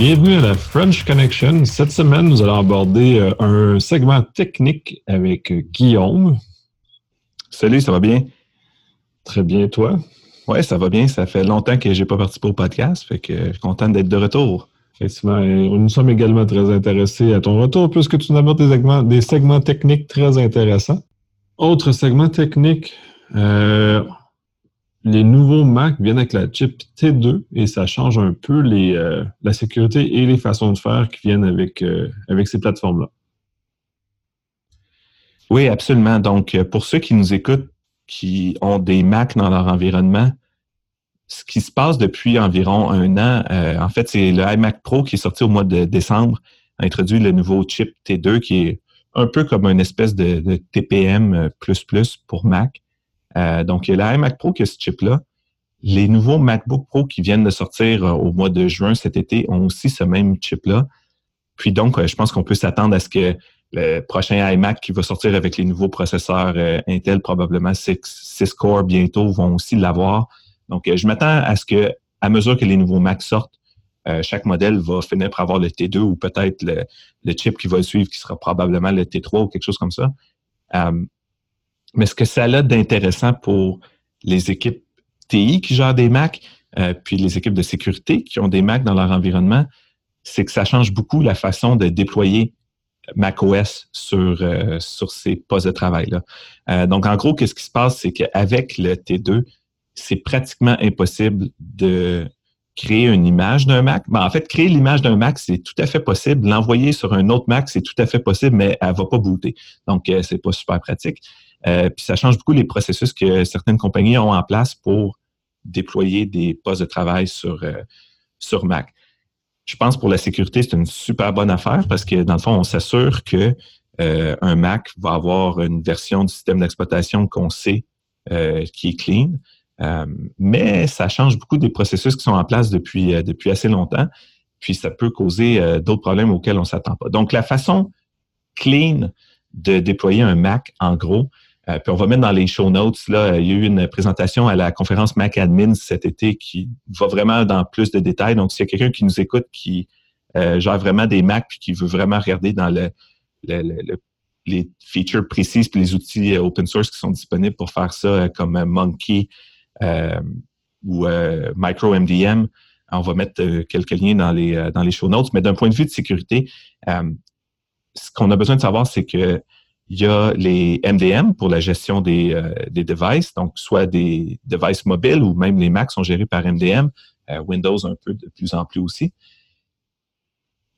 Bienvenue à la French Connection. Cette semaine, nous allons aborder euh, un segment technique avec Guillaume. Salut, ça va bien? Très bien, toi? Oui, ça va bien. Ça fait longtemps que je n'ai pas participé au podcast, fait que je suis content d'être de retour. Effectivement, nous sommes également très intéressés à ton retour puisque tu nous apportes des segments, des segments techniques très intéressants. Autre segment technique, euh, les nouveaux Mac viennent avec la chip T2 et ça change un peu euh, la sécurité et les façons de faire qui viennent avec, euh, ces plateformes-là. Oui, absolument. Donc, euh, pour ceux qui nous écoutent, qui ont des Mac dans leur environnement, ce qui se passe depuis environ un an, en fait, c'est le iMac Pro qui est sorti au mois de décembre, a introduit le nouveau chip T2 qui est un peu comme une espèce de, de TPM pour Mac. Euh, donc, il Pro qui a ce chip-là. Les nouveaux MacBook Pro qui viennent de sortir euh, au mois de juin cet été ont aussi ce même chip-là. Puis donc, euh, je pense qu'on peut s'attendre à ce que le prochain iMac qui va sortir avec les nouveaux processeurs Intel, probablement 6, core bientôt, vont aussi l'avoir. Donc, je m'attends à ce que, à mesure que les nouveaux Macs sortent, chaque modèle va finir par avoir le T2 ou peut-être le, chip qui va suivre, qui sera probablement le T3 ou quelque chose comme ça. Mais ce que ça a d'intéressant pour les équipes TI qui gèrent des Macs, euh, puis les équipes de sécurité qui ont des Macs dans leur environnement, c'est que ça change beaucoup la façon de déployer macOS sur, euh, sur ces postes de travail-là. Euh, donc, en gros, qu'est-ce qui se passe, c'est qu'avec le T2, c'est pratiquement impossible de créer une image d'un Mac. Ben, en fait, créer l'image d'un Mac, c'est tout à fait possible. L'envoyer sur un autre Mac, c'est tout à fait possible, mais elle ne va pas booter. Donc, c'est pas super pratique. Euh, puis ça change beaucoup les processus que certaines compagnies ont en place pour déployer des postes de travail sur, euh, sur Mac. Je pense pour la sécurité, c'est une super bonne affaire parce que dans le fond, on s'assure que euh, un Mac va avoir une version du système d'exploitation qu'on sait qui est clean. mais ça change beaucoup des processus qui sont en place depuis, depuis assez longtemps. Puis ça peut causer d'autres problèmes auxquels on ne s'attend pas. Donc, la façon clean de déployer un Mac, en gros, euh, puis on va mettre dans les show notes, il y a eu une présentation à la conférence Mac Admin cet été qui va vraiment dans plus de détails. Donc, s'il y a quelqu'un qui nous écoute, qui euh, gère vraiment des Macs, puis qui veut vraiment regarder dans le, les features précises puis les outils euh, open source qui sont disponibles pour faire ça, comme Monkey ou MicroMDM, on va mettre quelques liens dans les, dans les show notes. Mais d'un point de vue de sécurité, ce qu'on a besoin de savoir, c'est que il y a les MDM pour la gestion des, euh, des devices, donc soit des devices mobiles ou même les Macs sont gérés par MDM, euh, Windows un peu de plus en plus aussi.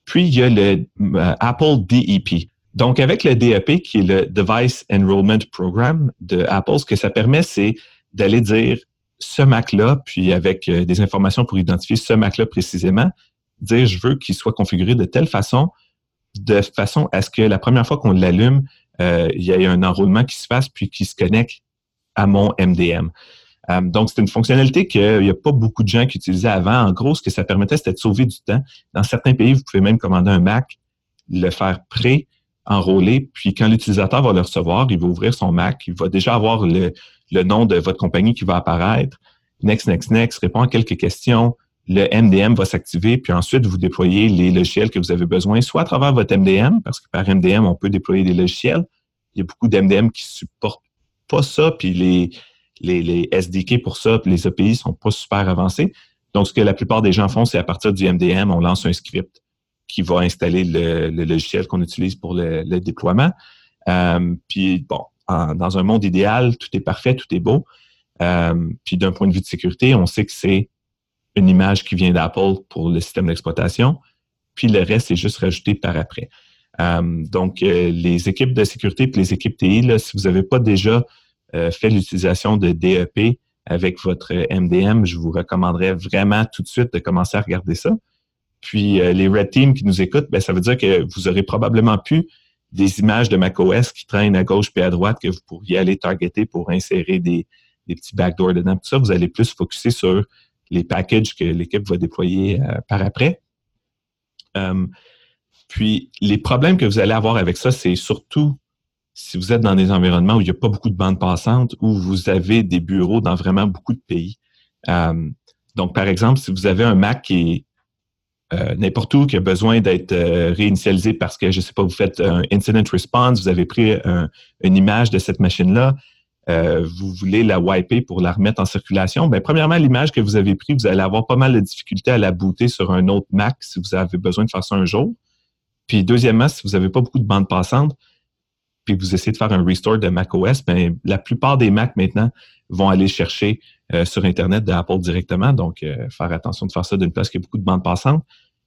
Puis, il y a le euh, Apple DEP. Donc, avec le DEP, qui est le Device Enrollment Program de Apple, ce que ça permet, c'est d'aller dire ce Mac-là, puis avec des informations pour identifier ce Mac-là précisément, dire je veux qu'il soit configuré de telle façon, de façon à ce que la première fois qu'on l'allume, euh, il y a un enrôlement qui se fasse puis qui se connecte à mon MDM. Euh, donc, c'est une fonctionnalité qu'il n'y a pas beaucoup de gens qui utilisaient avant. En gros, ce que ça permettait, c'était de sauver du temps. Dans certains pays, vous pouvez même commander un Mac, le faire pré-enrôler, puis quand l'utilisateur va le recevoir, il va ouvrir son Mac, il va déjà avoir le, le nom de votre compagnie qui va apparaître. Next, next, next, répond à quelques questions, le MDM va s'activer, puis ensuite, vous déployez les logiciels que vous avez besoin, soit à travers votre MDM, parce que par MDM, on peut déployer des logiciels. Il y a beaucoup d'MDM qui ne supportent pas ça, puis les, les, SDK pour ça, puis les API ne sont pas super avancés. Donc, ce que la plupart des gens font, c'est à partir du MDM, on lance un script qui va installer le, logiciel qu'on utilise pour le, déploiement. Euh, puis, bon, dans un monde idéal, tout est parfait, tout est beau. Euh, puis, d'un point de vue de sécurité, on sait que c'est une image qui vient d'Apple pour le système d'exploitation, puis le reste est juste rajouté par après. Euh, donc, euh, les équipes de sécurité et les équipes TI, si vous n'avez pas déjà euh, fait l'utilisation de DEP avec votre MDM, je vous recommanderais vraiment tout de suite de commencer à regarder ça. Puis, les Red Team qui nous écoutent, ben, ça veut dire que vous aurez probablement pu des images de macOS qui traînent à gauche et à droite que vous pourriez aller targeter pour insérer des, des petits backdoors dedans. Tout ça, vous allez plus focuser sur les packages que l'équipe va déployer euh, par après. Euh, puis, les problèmes que vous allez avoir avec ça, c'est surtout si vous êtes dans des environnements où il n'y a pas beaucoup de bandes passantes, où vous avez des bureaux dans vraiment beaucoup de pays. Euh, donc, par exemple, si vous avez un Mac qui est n'importe où qui a besoin d'être réinitialisé parce que, je ne sais pas, vous faites un incident response, vous avez pris une image de cette machine-là, vous voulez la wiper pour la remettre en circulation, bien, premièrement, l'image que vous avez prise, vous allez avoir pas mal de difficultés à la booter sur un autre Mac si vous avez besoin de faire ça un jour. Puis deuxièmement, si vous n'avez pas beaucoup de bandes passantes, puis vous essayez de faire un restore de macOS, bien, la plupart des Macs maintenant vont aller chercher euh, sur Internet de Apple directement. Donc, euh, faire attention de faire ça d'une place qui a beaucoup de bandes passantes.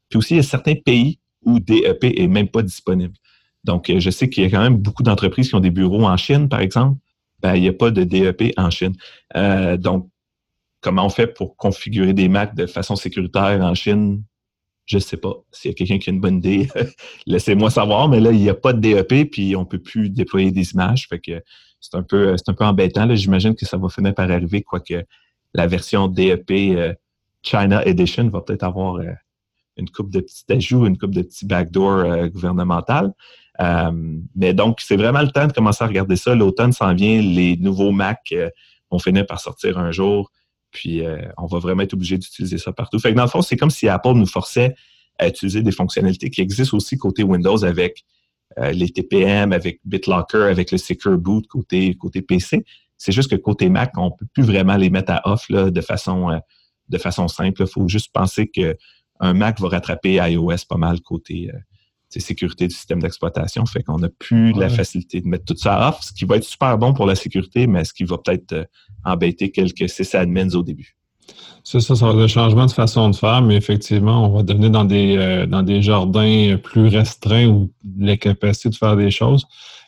Puis aussi, il y a certains pays où DEP est même pas disponible. Donc, euh, je sais qu'il y a quand même beaucoup d'entreprises qui ont des bureaux en Chine, par exemple. Ben, il n'y a pas de DEP en Chine. donc, comment on fait pour configurer des Macs de façon sécuritaire en Chine? Je ne sais pas. S'il y a quelqu'un qui a une bonne idée, laissez-moi savoir. Mais là, il n'y a pas de DEP, puis on ne peut plus déployer des images. C'est un peu, embêtant. J'imagine que ça va finir par arriver, quoique la version DEP euh, China Edition va peut-être avoir euh, une coupe de petits ajouts, une coupe de petits backdoors euh, gouvernementales. Mais donc, c'est vraiment le temps de commencer à regarder ça. L'automne s'en vient, les nouveaux Mac vont finir par sortir un jour. Puis, on va vraiment être obligé d'utiliser ça partout. Fait que dans le fond, c'est comme si Apple nous forçait à utiliser des fonctionnalités qui existent aussi côté Windows avec euh, les TPM, avec BitLocker, avec le Secure Boot côté, côté PC. C'est juste que côté Mac, on ne peut plus vraiment les mettre à off là, de, façon, euh, de façon simple. Il faut juste penser qu'un Mac va rattraper iOS pas mal côté euh, sécurité du système d'exploitation. Fait qu'on n'a plus la facilité de mettre tout ça off, ce qui va être super bon pour la sécurité, mais ce qui va peut-être embêter quelques sysadmins au début. C'est ça, ça va être un changement de façon de faire, mais effectivement, on va devenir dans des, euh, dans des jardins plus restreints où les capacités de faire des choses.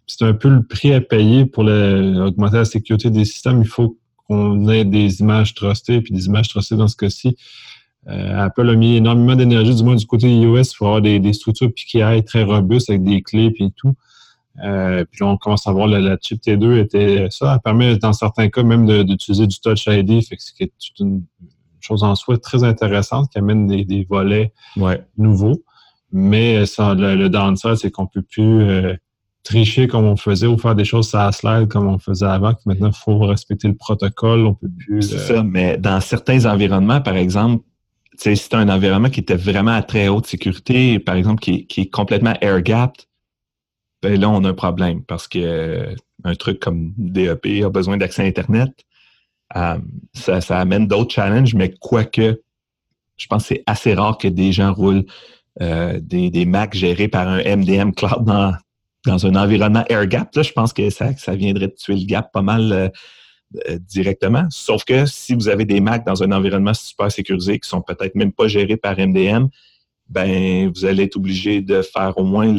C'est un peu le prix à payer pour augmenter la sécurité des systèmes. Il faut qu'on ait des images trustées, puis des images trustées dans ce cas-ci. Euh, Apple a mis énormément d'énergie, du moins du côté iOS, pour avoir des, structures PKI très robustes avec des clés et tout. Euh, puis là, on commence à voir la, la chip T2 était ça. Elle permet dans certains cas même d'utiliser du Touch ID. Fait que c'est une chose en soi très intéressante qui amène des, volets nouveaux. Mais ça, le, le downside, c'est qu'on peut plus euh, tricher comme on faisait ou faire des choses à slide comme on faisait avant. Maintenant, il faut respecter le protocole. On peut plus. C'est ça, mais dans certains environnements, par exemple, c'est un environnement qui était vraiment à très haute sécurité, par exemple, qui, est complètement air-gapped, ben là, on a un problème parce que euh, un truc comme DEP a besoin d'accès à Internet. Euh, ça, amène d'autres challenges, mais quoique, je pense que c'est assez rare que des gens roulent euh, des, des Macs gérés par un MDM Cloud dans, dans un environnement air-gap. Là, je pense que ça, ça viendrait de tuer le gap pas mal directement. Sauf que si vous avez des Macs dans un environnement super sécurisé qui sont peut-être même pas gérés par MDM, ben vous allez être obligé de faire au moins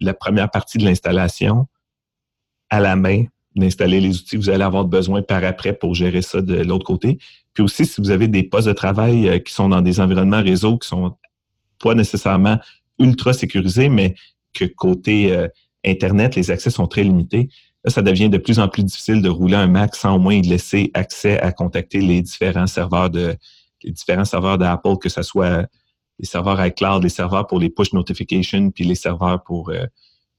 la première partie de l'installation à la main, d'installer les outils que vous allez avoir besoin par après pour gérer ça de l'autre côté. Puis aussi, si vous avez des postes de travail euh, qui sont dans des environnements réseau qui sont pas nécessairement ultra sécurisés, mais que côté euh, Internet, les accès sont très limités, là, ça devient de plus en plus difficile de rouler un Mac sans au moins laisser accès à contacter les différents serveurs de les différents serveurs d'Apple, que ce soit les serveurs iCloud, les serveurs pour les push notifications, puis les serveurs pour, euh,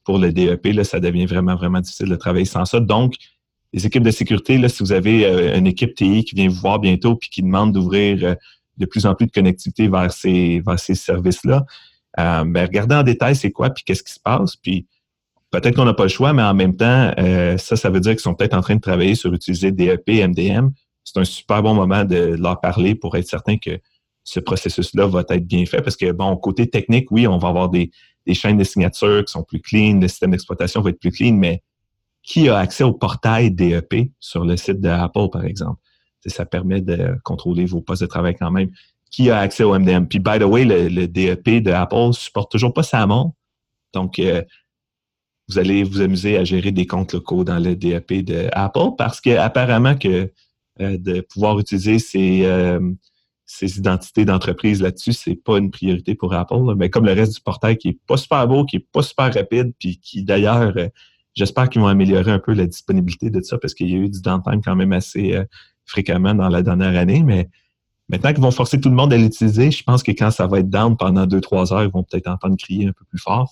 pour le DEP, là, ça devient vraiment, vraiment difficile de travailler sans ça. Donc, les équipes de sécurité, là, si vous avez euh, une équipe TI qui vient vous voir bientôt puis qui demande d'ouvrir euh, de plus en plus de connectivité vers ces, vers ces services-là, ben, regardez en détail c'est quoi, puis qu'est-ce qui se passe, puis peut-être qu'on n'a pas le choix, mais en même temps, ça, ça veut dire qu'ils sont peut-être en train de travailler sur utiliser DEP, MDM. C'est un super bon moment de leur parler pour être certain que ce processus-là va être bien fait parce que, bon, côté technique, oui, on va avoir des, chaînes de signatures qui sont plus clean, le système d'exploitation va être plus clean, mais qui a accès au portail DEP sur le site d'Apple, par exemple? Ça permet de contrôler vos postes de travail quand même. Qui a accès au MDM? Puis, by the way, le, DEP de Apple ne supporte toujours pas SAML. Donc, euh, vous allez vous amuser à gérer des comptes locaux dans le DEP de Apple parce qu'apparemment euh, de pouvoir utiliser ces, euh, ces identités d'entreprise là-dessus, c'est pas une priorité pour Apple. Mais comme le reste du portail qui est pas super beau, qui est pas super rapide, puis qui d'ailleurs, euh, j'espère qu'ils vont améliorer un peu la disponibilité de ça parce qu'il y a eu du downtime quand même assez fréquemment dans la dernière année. Mais maintenant qu'ils vont forcer tout le monde à l'utiliser, je pense que quand ça va être down pendant deux, trois heures, ils vont peut-être entendre crier un peu plus fort.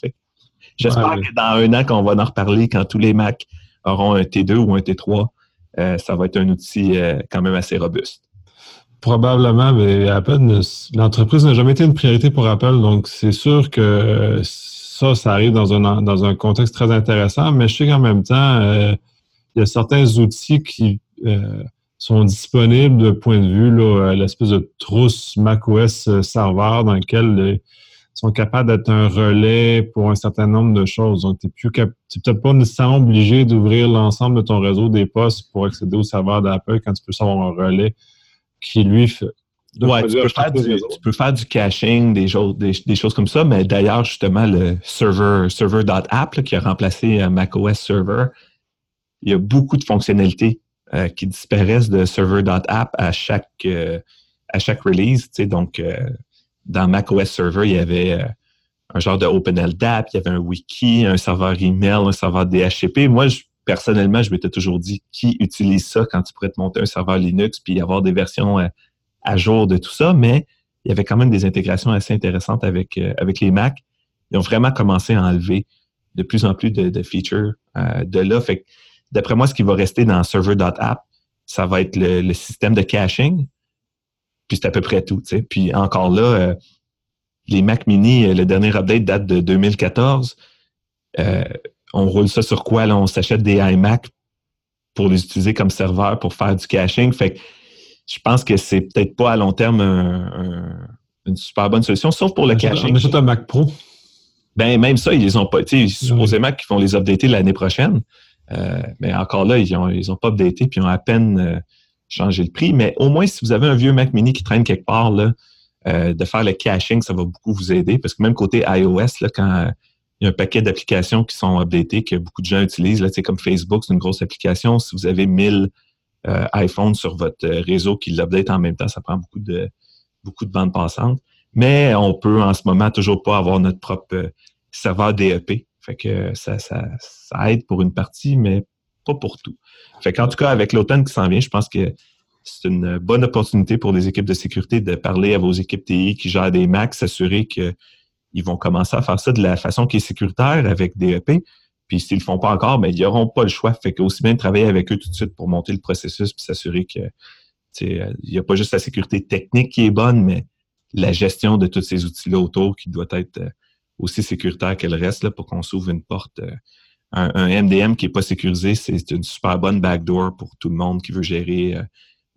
J'espère que dans un an, qu'on va en reparler, quand tous les Macs auront un T2 ou un T3, euh, ça va être un outil quand même assez robuste. probablement, mais Apple, l'entreprise n'a jamais été une priorité pour Apple, donc c'est sûr que ça, ça arrive dans un, dans un contexte très intéressant, mais je sais qu'en même temps, euh, il y a certains outils qui euh, sont disponibles de point de vue, l'espèce de trousse macOS serveur dans lequel sont capables d'être un relais pour un certain nombre de choses. Donc, tu n'es peut-être pas nécessairement obligé d'ouvrir l'ensemble de ton réseau des postes pour accéder au serveur d'Apple quand tu peux avoir un relais qui, lui, fait. Ouais, tu peux, faire du, caching, des, des, choses comme ça, mais d'ailleurs, justement, le server server.app qui a remplacé euh, macOS Server, il y a beaucoup de fonctionnalités euh, qui disparaissent de server.app à chaque, euh, à chaque release. Donc, dans macOS Server, il y avait euh, un genre de OpenLDAP, il y avait un wiki, un serveur email, un serveur DHCP. Moi, personnellement, je m'étais toujours dit qui utilise ça quand tu pourrais te monter un serveur Linux puis avoir des versions euh, à jour de tout ça, mais il y avait quand même des intégrations assez intéressantes avec, euh, avec les Mac. Ils ont vraiment commencé à enlever de plus en plus de, features de là. D'après moi, ce qui va rester dans server.app, ça va être le système de caching, puis c'est à peu près tout. Puis encore là, euh, les Mac Mini, euh, le dernier update date de 2014. Euh, on roule ça sur quoi? Là? On s'achète des iMac pour les utiliser comme serveur pour faire du caching. Fait que je pense que c'est peut-être pas à long terme une super bonne solution, sauf pour le caching. On achète un Mac Pro. Ben, même ça, ils les ont pas. Supposément qu'ils vont les updater l'année prochaine. mais encore là, ils n'ont ils ont pas updaté, puis ils ont à peine changer le prix. Mais au moins, si vous avez un vieux Mac mini qui traîne quelque part, là, euh, de faire le caching, ça va beaucoup vous aider. Parce que même côté iOS, là, quand euh, il y a un paquet d'applications qui sont updatées, que beaucoup de gens utilisent, là, comme Facebook, c'est une grosse application. Si vous avez 1000 euh, iPhones sur votre réseau qui l'update en même temps, ça prend beaucoup de, beaucoup de bandes passantes. Mais on peut en ce moment toujours pas avoir notre propre serveur DEP. Fait que ça, ça, ça aide pour une partie, mais pour tout. Fait qu'en tout cas, avec l'automne qui s'en vient, je pense que c'est une bonne opportunité pour les équipes de sécurité de parler à vos équipes TI qui gèrent des Macs, s'assurer qu'ils vont commencer à faire ça de la façon qui est sécuritaire avec DEP. Puis s'ils ne le font pas encore, ben, ils n'auront pas le choix. Fait qu'aussi bien travailler avec eux tout de suite pour monter le processus puis s'assurer que il n'y a pas juste la sécurité technique qui est bonne, mais la gestion de tous ces outils-là autour qui doit être euh, aussi sécuritaire qu'elle reste là, pour qu'on s'ouvre une porte euh, un, MDM qui n'est pas sécurisé, c'est une super bonne backdoor pour tout le monde qui veut gérer euh,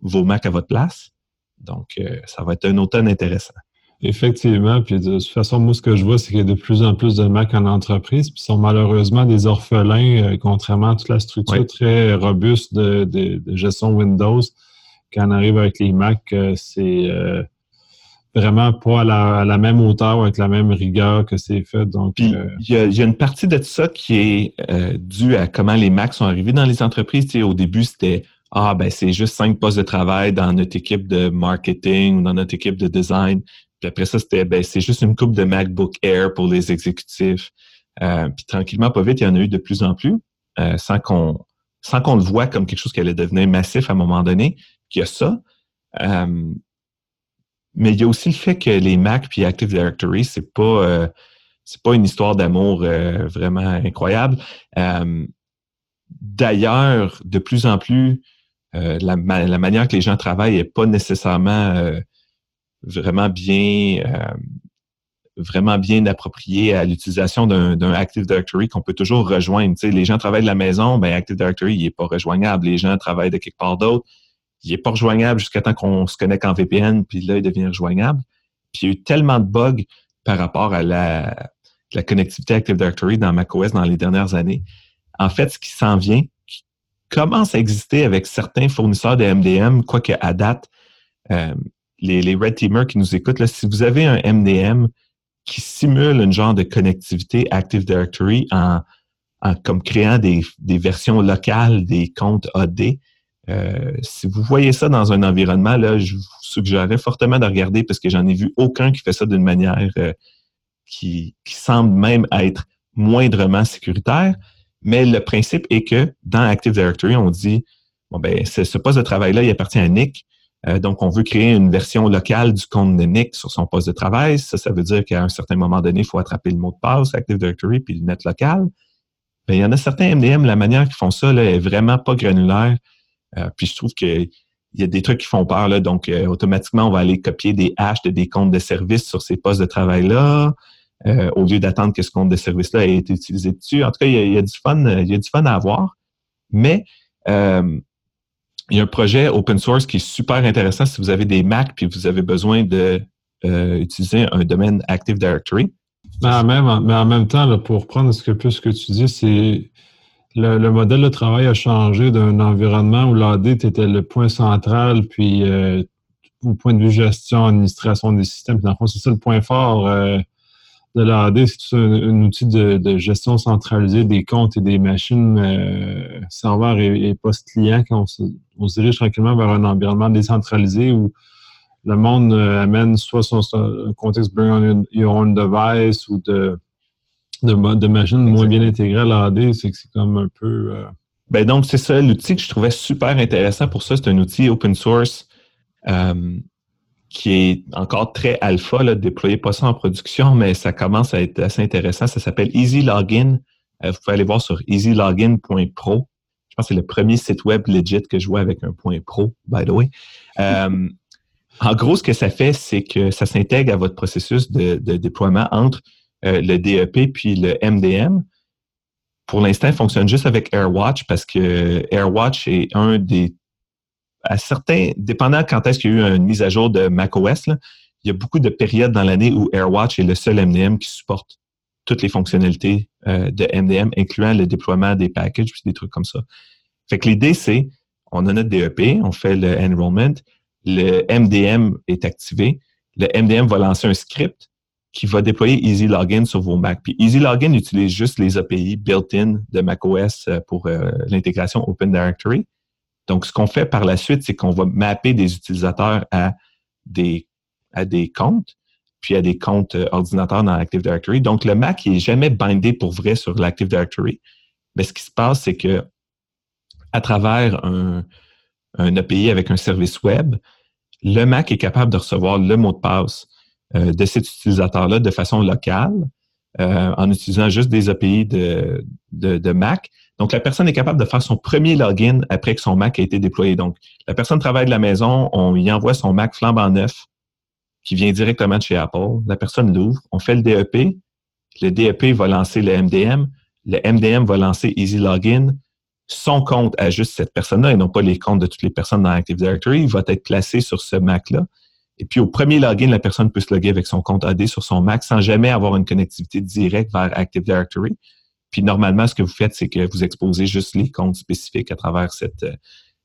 vos Macs à votre place. Donc, euh, ça va être un automne intéressant. Effectivement. Puis de toute façon, moi, ce que je vois, c'est qu'il y a de plus en plus de Macs en entreprise, puis sont malheureusement des orphelins, euh, contrairement à toute la structure très robuste de, gestion Windows. Quand on arrive avec les Macs, c'est vraiment pas à la, même hauteur ou avec la même rigueur que c'est fait. Donc, euh, il, y a, une partie de ça qui est euh, due à comment les Macs sont arrivés dans les entreprises. Tu au début, c'était Ah, ben c'est juste cinq postes de travail dans notre équipe de marketing ou dans notre équipe de design. Puis après ça, c'était ben c'est juste une coupe de MacBook Air pour les exécutifs. Euh, puis tranquillement, pas vite, il y en a eu de plus en plus, sans qu'on sans qu'on le voit comme quelque chose qui allait devenir massif à un moment donné. qu'il y a ça. Mais il y a aussi le fait que les Mac puis Active Directory, c'est pas euh, c'est pas une histoire d'amour euh, vraiment incroyable. Euh, d'ailleurs, de plus en plus, la, manière que les gens travaillent n'est pas nécessairement vraiment bien vraiment bien appropriée à l'utilisation d'un Active Directory qu'on peut toujours rejoindre. Les gens travaillent de la maison, ben Active Directory, n'est pas rejoignable. Les gens travaillent de quelque part d'autre il n'est pas rejoignable jusqu'à temps qu'on se connecte en VPN, puis là, il devient rejoignable. Puis il y a eu tellement de bugs par rapport à la, connectivité Active Directory dans macOS dans les dernières années. En fait, ce qui s'en vient, qui commence à exister avec certains fournisseurs de MDM, quoique à date, euh, les, Red Teamers qui nous écoutent, si vous avez un MDM qui simule une genre de connectivité Active Directory en, comme créant des, des versions locales des comptes AD, euh, si vous voyez ça dans un environnement, là, je vous suggérerais fortement de regarder parce que j'en ai vu aucun qui fait ça d'une manière euh, qui, semble même être moindrement sécuritaire. Mais le principe est que dans Active Directory, on dit bon ben ce poste de travail-là, il appartient à Nick. Euh, donc, on veut créer une version locale du compte de Nick sur son poste de travail. Ça, ça veut dire qu'à un certain moment donné, il faut attraper le mot de passe Active Directory puis le mettre local. Ben, il y en a certains MDM, la manière qu'ils font ça là, est vraiment pas granulaire. Euh, puis je trouve qu'il il y a des trucs qui font peur. Là, donc, euh, automatiquement, on va aller copier des hashes de des comptes de service sur ces postes de travail-là, euh, au lieu d'attendre que ce compte de service-là ait été utilisé dessus. En tout cas, il y, a, du fun, il y a du fun à avoir. Mais il y a un projet open source qui est super intéressant si vous avez des Mac puis vous avez besoin d'utiliser un domaine Active Directory. Mais en même, mais en même temps, pour prendre ce que, ce que tu dis, c'est le, modèle de travail a changé d'un environnement où l'AD était le point central, puis euh, au point de vue gestion, administration des systèmes. Puis dans le fond, c'est ça le point fort euh, de l'AD, c'est un, outil de, gestion centralisée des comptes et des machines euh, serveurs et, post-clients on se, dirige tranquillement vers un environnement décentralisé où le monde amène soit son, contexte bring on your own device ou de de, machines moins bien intégrées à l'AD, c'est que c'est comme un peu. Euh, ben donc, c'est ça, l'outil que je trouvais super intéressant pour ça, c'est un outil open source euh, qui est encore très alpha, là, déployé pas ça en production, mais ça commence à être assez intéressant. Ça s'appelle Easy Login. Euh, vous pouvez aller voir sur easylogin.pro. Je pense que c'est le premier site web legit que je vois avec un point pro, by the way. en gros, ce que ça fait, c'est que ça s'intègre à votre processus de déploiement entre euh, le DEP puis le MDM. Pour l'instant, il fonctionne juste avec AirWatch parce que AirWatch est un des. À certains, dépendant quand est-ce qu'il y a eu une mise à jour de macOS, il y a beaucoup de périodes dans l'année où AirWatch est le seul MDM qui supporte toutes les fonctionnalités euh, de MDM, incluant le déploiement des packages et des trucs comme ça. Fait que l'idée, c'est on a notre DEP, on fait le enrollment, le MDM est activé, le MDM va lancer un script qui va déployer Easy Login sur vos Mac. Puis Easy Login utilise juste les API built-in de macOS euh, pour euh, l'intégration Open Directory. Donc, ce qu'on fait par la suite, c'est qu'on va mapper des utilisateurs à des, à des comptes, puis à des comptes euh, ordinateurs dans Active Directory. Donc, le Mac n'est jamais bindé pour vrai sur l'Active Directory. Mais ce qui se passe, c'est que à travers un, un API avec un service web, le Mac est capable de recevoir le mot de passe de cet utilisateur-là de façon locale euh, en utilisant juste des API de, Mac. Donc, la personne est capable de faire son premier login après que son Mac a été déployé. Donc, la personne travaille de la maison, on lui envoie son Mac flambant neuf qui vient directement de chez Apple. La personne l'ouvre, on fait le DEP. Le DEP va lancer le MDM. Le MDM va lancer Easy Login. Son compte à juste cette personne-là et non pas les comptes de toutes les personnes dans Active Directory. Va être placé sur ce Mac-là. Et puis au premier login, la personne peut se loguer avec son compte AD sur son Mac sans jamais avoir une connectivité directe vers Active Directory. Puis normalement, ce que vous faites, c'est que vous exposez juste les comptes spécifiques à travers cette, euh,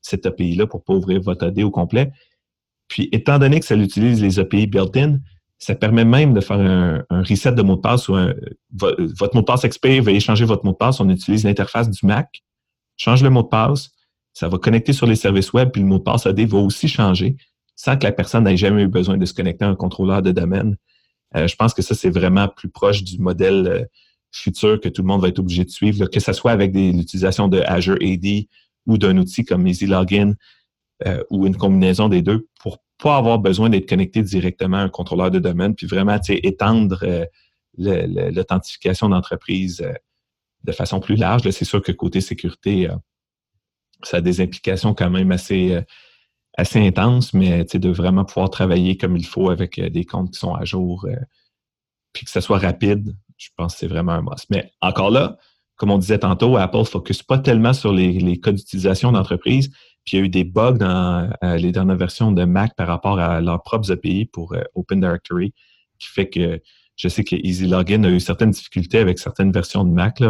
cette API-là pour pas ouvrir votre AD au complet. Puis étant donné que ça utilise les API built-in, ça permet même de faire un, reset de mot de passe ou un, votre mot de passe expire, veuillez changer votre mot de passe. On utilise l'interface du Mac, change le mot de passe, ça va connecter sur les services web, puis le mot de passe AD va aussi changer sans que la personne n'ait jamais eu besoin de se connecter à un contrôleur de domaine. Euh, je pense que ça, c'est vraiment plus proche du modèle euh, futur que tout le monde va être obligé de suivre, que ce soit avec l'utilisation de Azure AD ou d'un outil comme Easy Login euh, ou une combinaison des deux pour pas avoir besoin d'être connecté directement à un contrôleur de domaine, puis vraiment étendre l'authentification d'entreprise de façon plus large. C'est sûr que côté sécurité, ça a des implications quand même assez assez intense, mais de vraiment pouvoir travailler comme il faut avec euh, des comptes qui sont à jour, euh, puis que ça soit rapide, je pense que c'est vraiment un must. Mais encore là, comme on disait tantôt, Apple ne focus pas tellement sur les, codes d'utilisation d'entreprise. Puis il y a eu des bugs dans euh, les dernières versions de Mac par rapport à leurs propres API pour Open Directory, qui fait que je sais que Easy Login a eu certaines difficultés avec certaines versions de Mac.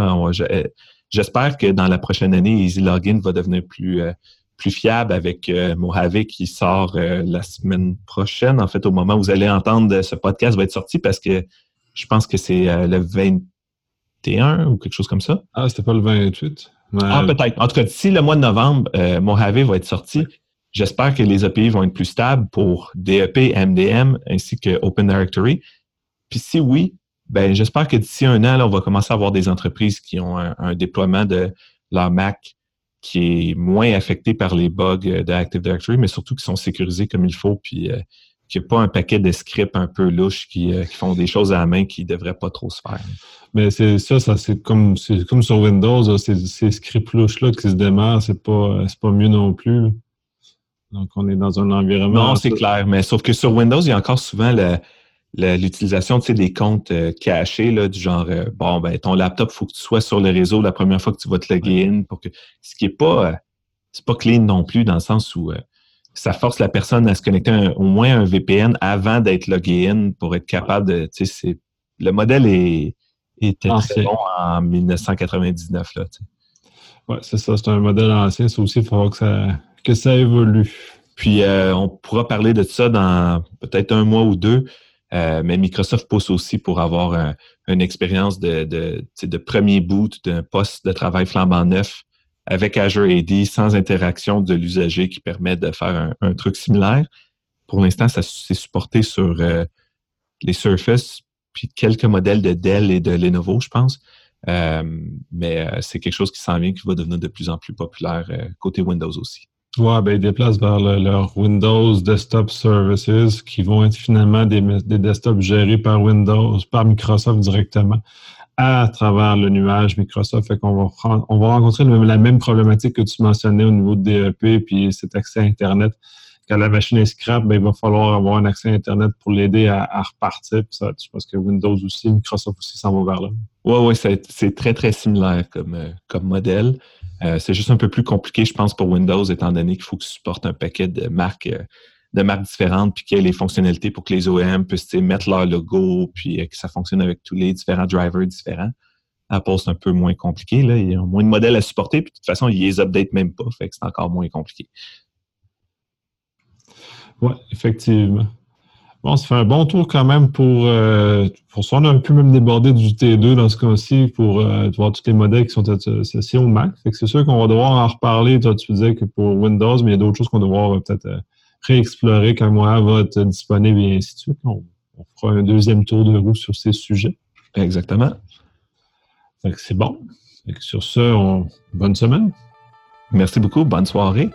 J'espère que dans la prochaine année, Easy Login va devenir plus, plus fiable avec euh, Mojave qui sort euh, la semaine prochaine. En fait, au moment où vous allez entendre ce podcast va être sorti parce que je pense que c'est euh, le 21 ou quelque chose comme ça. Ah, c'était pas le 28? Ah, peut-être. En tout cas, d'ici le mois de novembre, Mojave va être sorti. J'espère que les API vont être plus stables pour DEP, MDM ainsi que Open Directory. Puis si oui, ben j'espère que d'ici un an, là, on va commencer à avoir des entreprises qui ont un déploiement de leur Mac qui est moins affecté par les bugs euh, de Active Directory, mais surtout qui sont sécurisés comme il faut, puis euh, qu'il n'y a pas un paquet de scripts un peu louches qui, euh, font des choses à la main qui ne devraient pas trop se faire. Mais c'est ça, ça c'est comme comme sur Windows, ces, scripts louches-là qui se démarrent, c'est pas pas mieux non plus. Donc, on est dans un environnement. Non, c'est clair. Mais sauf que sur Windows, il y a encore souvent l'utilisation des comptes euh, cachés, là, du genre, euh, bon, ben, ton laptop, il faut que tu sois sur le réseau la première fois que tu vas te loguer in. Pour que, ce qui n'est pas, c'est pas clean non plus, dans le sens où ça force la personne à se connecter au moins à un VPN avant d'être logué in pour être capable de. Le modèle est, était très bon en 1999. Là, oui, c'est ça. C'est un modèle ancien. Ça aussi, il faudra que ça, que ça évolue. Puis, euh, on pourra parler de ça dans peut-être un mois ou deux. Euh, mais Microsoft pousse aussi pour avoir une expérience de, premier boot d'un poste de travail flambant neuf avec Azure AD sans interaction de l'usager qui permet de faire un, truc similaire. Pour l'instant, ça c'est supporté sur euh, les Surface, puis quelques modèles de Dell et de Lenovo, je pense. Euh, mais c'est quelque chose qui s'en vient, qui va devenir de plus en plus populaire côté Windows aussi. Ouais, ben ils déplacent vers leur Windows Desktop Services qui vont être finalement des, des desktops gérés par Windows, par Microsoft directement à travers le nuage Microsoft. Fait qu'on va, on va rencontrer la même problématique que tu mentionnais au niveau de DEP puis cet accès à Internet. Quand la machine est scrap, ben, il va falloir avoir un accès à Internet pour l'aider à, repartir. ça, je pense que Windows aussi, Microsoft aussi s'en va vers là. Oui, oui, c'est très, très similaire comme, euh, comme modèle. Euh, c'est juste un peu plus compliqué, je pense, pour Windows, étant donné qu'il faut que tu supportes un paquet de marques euh, de marques différentes, puis qu'il y ait les fonctionnalités pour que les OEM puissent mettre leur logo, puis que ça fonctionne avec tous les différents drivers différents. Apple, c'est un peu moins compliqué. Là. Il y a moins de modèles à supporter, puis de toute façon, ils les update même pas, c'est encore moins compliqué. Oui, effectivement. Bon, ça fait un bon tour quand même pour, euh, pour ça. On a un peu même débordé du T2 dans ce cas-ci pour euh, voir tous les modèles qui sont associés au Mac. C'est sûr qu'on va devoir en reparler. Toi, tu disais que pour Windows, mais il y a d'autres choses qu'on va devoir peut-être réexplorer quand moi va être disponible et ainsi de suite. On, fera un deuxième tour de roue sur ces sujets. Exactement. C'est bon. sur ce, bonne semaine. Merci beaucoup. Bonne soirée.